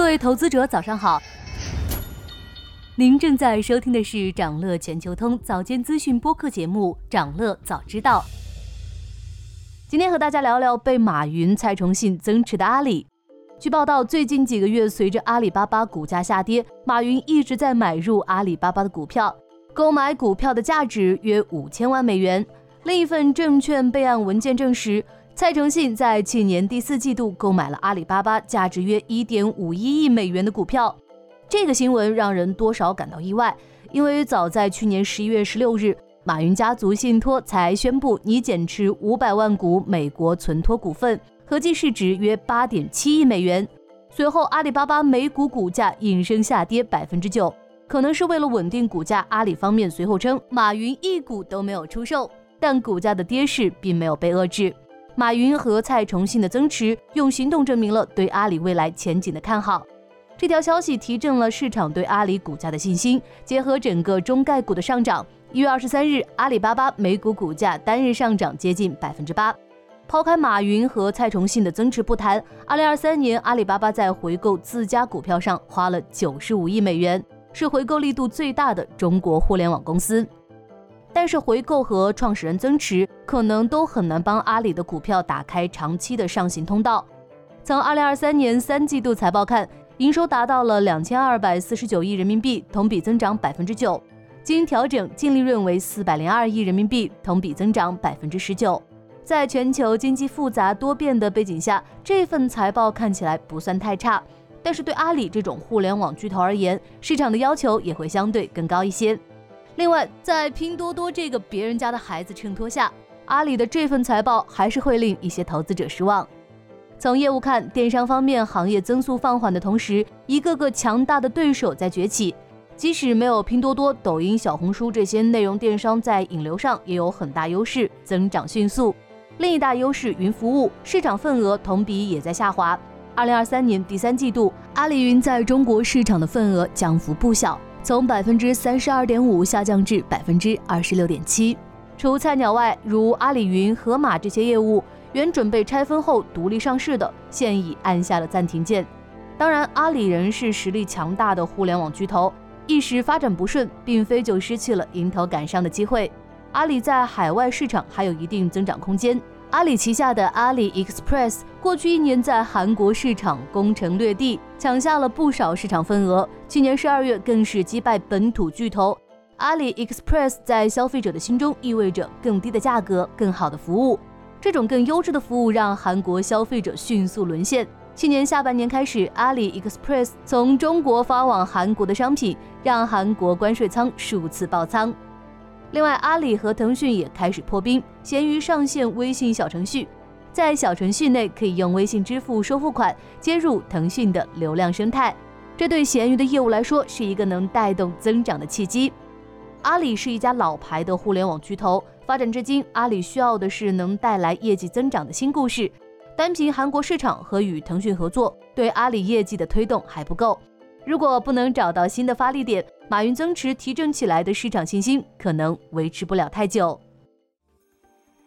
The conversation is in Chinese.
各位投资者，早上好。您正在收听的是长乐全球通早间资讯播客节目《长乐早知道》。今天和大家聊聊被马云、蔡崇信增持的阿里。据报道，最近几个月，随着阿里巴巴股价下跌，马云一直在买入阿里巴巴的股票，购买股票的价值约五千万美元。另一份证券备案文件证实。蔡崇信在去年第四季度购买了阿里巴巴价值约一点五一亿美元的股票，这个新闻让人多少感到意外，因为早在去年十一月十六日，马云家族信托才宣布拟减持五百万股美国存托股份，合计市值约八点七亿美元。随后，阿里巴巴每股股价应声下跌百分之九，可能是为了稳定股价，阿里方面随后称马云一股都没有出售，但股价的跌势并没有被遏制。马云和蔡崇信的增持，用行动证明了对阿里未来前景的看好。这条消息提振了市场对阿里股价的信心。结合整个中概股的上涨，一月二十三日，阿里巴巴每股股价单日上涨接近百分之八。抛开马云和蔡崇信的增持不谈，二零二三年阿里巴巴在回购自家股票上花了九十五亿美元，是回购力度最大的中国互联网公司。但是回购和创始人增持可能都很难帮阿里的股票打开长期的上行通道。从二零二三年三季度财报看，营收达到了两千二百四十九亿人民币，同比增长百分之九；经调整净利润为四百零二亿人民币，同比增长百分之十九。在全球经济复杂多变的背景下，这份财报看起来不算太差。但是对阿里这种互联网巨头而言，市场的要求也会相对更高一些。另外，在拼多多这个别人家的孩子衬托下，阿里的这份财报还是会令一些投资者失望。从业务看，电商方面行业增速放缓的同时，一个个强大的对手在崛起。即使没有拼多多、抖音、小红书这些内容电商在引流上也有很大优势，增长迅速。另一大优势云服务市场份额同比也在下滑。二零二三年第三季度，阿里云在中国市场的份额降幅不小。从百分之三十二点五下降至百分之二十六点七。除菜鸟外，如阿里云、盒马这些业务，原准备拆分后独立上市的，现已按下了暂停键。当然，阿里仍是实力强大的互联网巨头，一时发展不顺，并非就失去了迎头赶上的机会。阿里在海外市场还有一定增长空间。阿里旗下的阿里 Express 过去一年在韩国市场攻城略地，抢下了不少市场份额。去年十二月更是击败本土巨头。阿里 Express 在消费者的心中意味着更低的价格、更好的服务。这种更优质的服务让韩国消费者迅速沦陷。去年下半年开始，阿里 Express 从中国发往韩国的商品，让韩国关税仓数次爆仓。另外，阿里和腾讯也开始破冰，闲鱼上线微信小程序，在小程序内可以用微信支付收付款，接入腾讯的流量生态。这对闲鱼的业务来说是一个能带动增长的契机。阿里是一家老牌的互联网巨头，发展至今，阿里需要的是能带来业绩增长的新故事。单凭韩国市场和与腾讯合作，对阿里业绩的推动还不够。如果不能找到新的发力点，马云增持提振起来的市场信心可能维持不了太久。